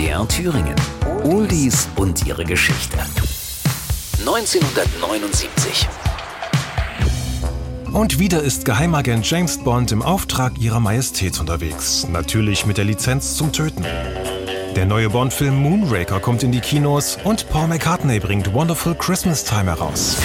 MDR Thüringen. Oldies und ihre Geschichte. 1979. Und wieder ist Geheimagent James Bond im Auftrag ihrer Majestät unterwegs. Natürlich mit der Lizenz zum Töten. Der neue Bond-Film Moonraker kommt in die Kinos und Paul McCartney bringt Wonderful Christmas Time heraus.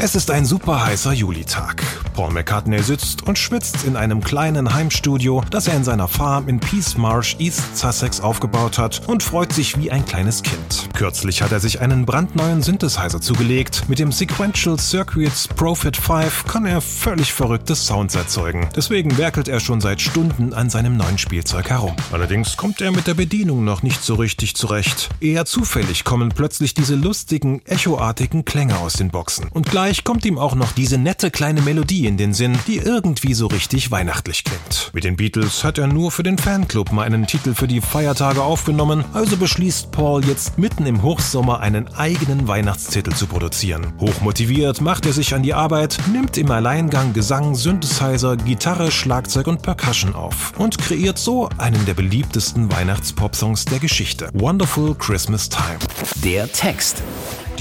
Es ist ein super heißer Julitag. Paul McCartney sitzt und schwitzt in einem kleinen Heimstudio, das er in seiner Farm in Peace Marsh, East Sussex aufgebaut hat und freut sich wie ein kleines Kind. Kürzlich hat er sich einen brandneuen Synthesizer zugelegt. Mit dem Sequential Circuits Profit 5 kann er völlig verrückte Sounds erzeugen. Deswegen werkelt er schon seit Stunden an seinem neuen Spielzeug herum. Allerdings kommt er mit der Bedienung noch nicht so richtig zurecht. Eher zufällig kommen plötzlich diese lustigen, echoartigen Klänge aus den Boxen. Und gleich kommt ihm auch noch diese nette kleine Melodie in den Sinn, die irgendwie so richtig weihnachtlich klingt. Mit den Beatles hat er nur für den Fanclub mal einen Titel für die Feiertage aufgenommen, also beschließt Paul jetzt mitten im Hochsommer einen eigenen Weihnachtstitel zu produzieren. Hochmotiviert macht er sich an die Arbeit, nimmt im Alleingang Gesang, Synthesizer, Gitarre, Schlagzeug und Percussion auf und kreiert so einen der beliebtesten Weihnachtspop-Songs der Geschichte. Wonderful Christmas Time. Der Text.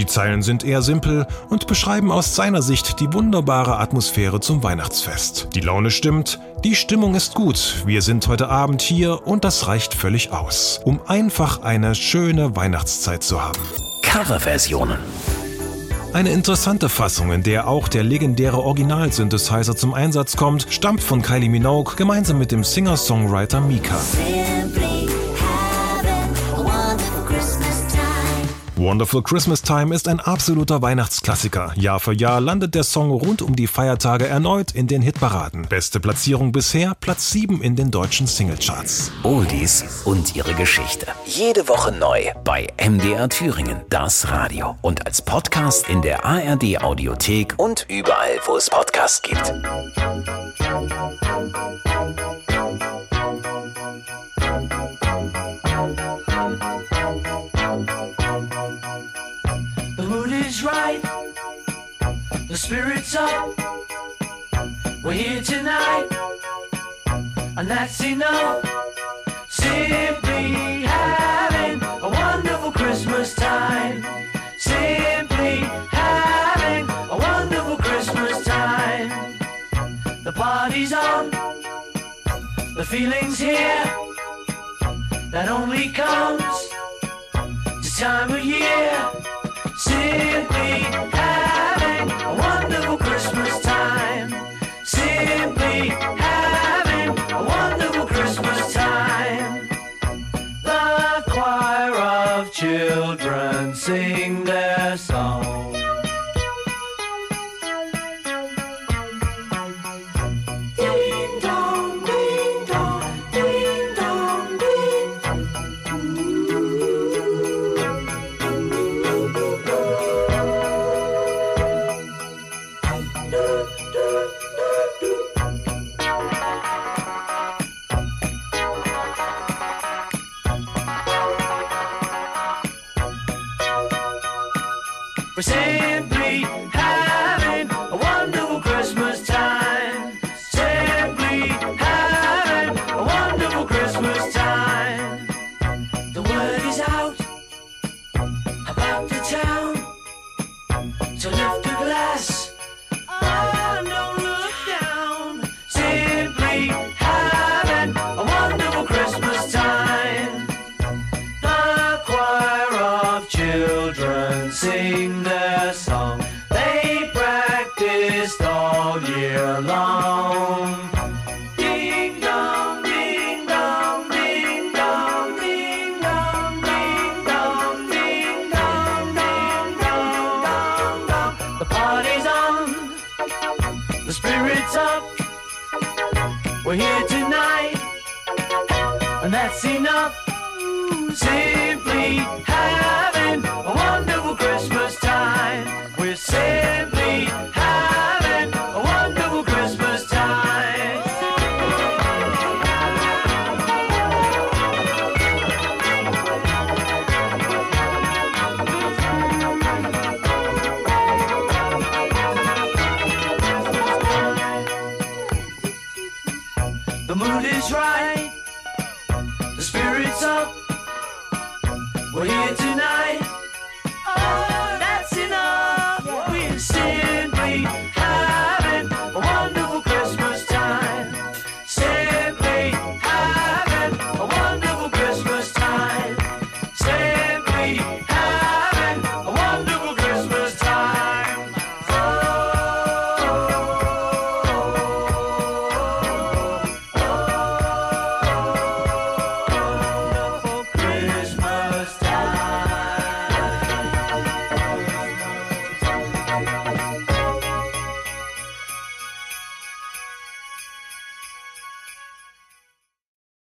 Die Zeilen sind eher simpel und beschreiben aus seiner Sicht die wunderbare Atmosphäre zum Weihnachtsfest. Die Laune stimmt, die Stimmung ist gut, wir sind heute Abend hier und das reicht völlig aus, um einfach eine schöne Weihnachtszeit zu haben. Coverversionen. Eine interessante Fassung, in der auch der legendäre Original-Synthesizer zum Einsatz kommt, stammt von Kylie Minogue gemeinsam mit dem Singer-Songwriter Mika. Wonderful Christmas Time ist ein absoluter Weihnachtsklassiker. Jahr für Jahr landet der Song rund um die Feiertage erneut in den Hitparaden. Beste Platzierung bisher, Platz 7 in den deutschen Singlecharts. Oldies und ihre Geschichte. Jede Woche neu bei MDR Thüringen, das Radio. Und als Podcast in der ARD Audiothek und überall, wo es Podcasts gibt. Right. The spirit's up. We're here tonight. And that's enough. Simply having a wonderful Christmas time. Simply having a wonderful Christmas time. The party's on. The feeling's here. That only comes time of year. Simply having a wonderful Christmas time. Simply having a wonderful Christmas time. The choir of children sing their song. We're simply spirit's up. We're here tonight, and that's enough. Simply having a wonderful Christmas time. We're simply We're here tonight. Oh.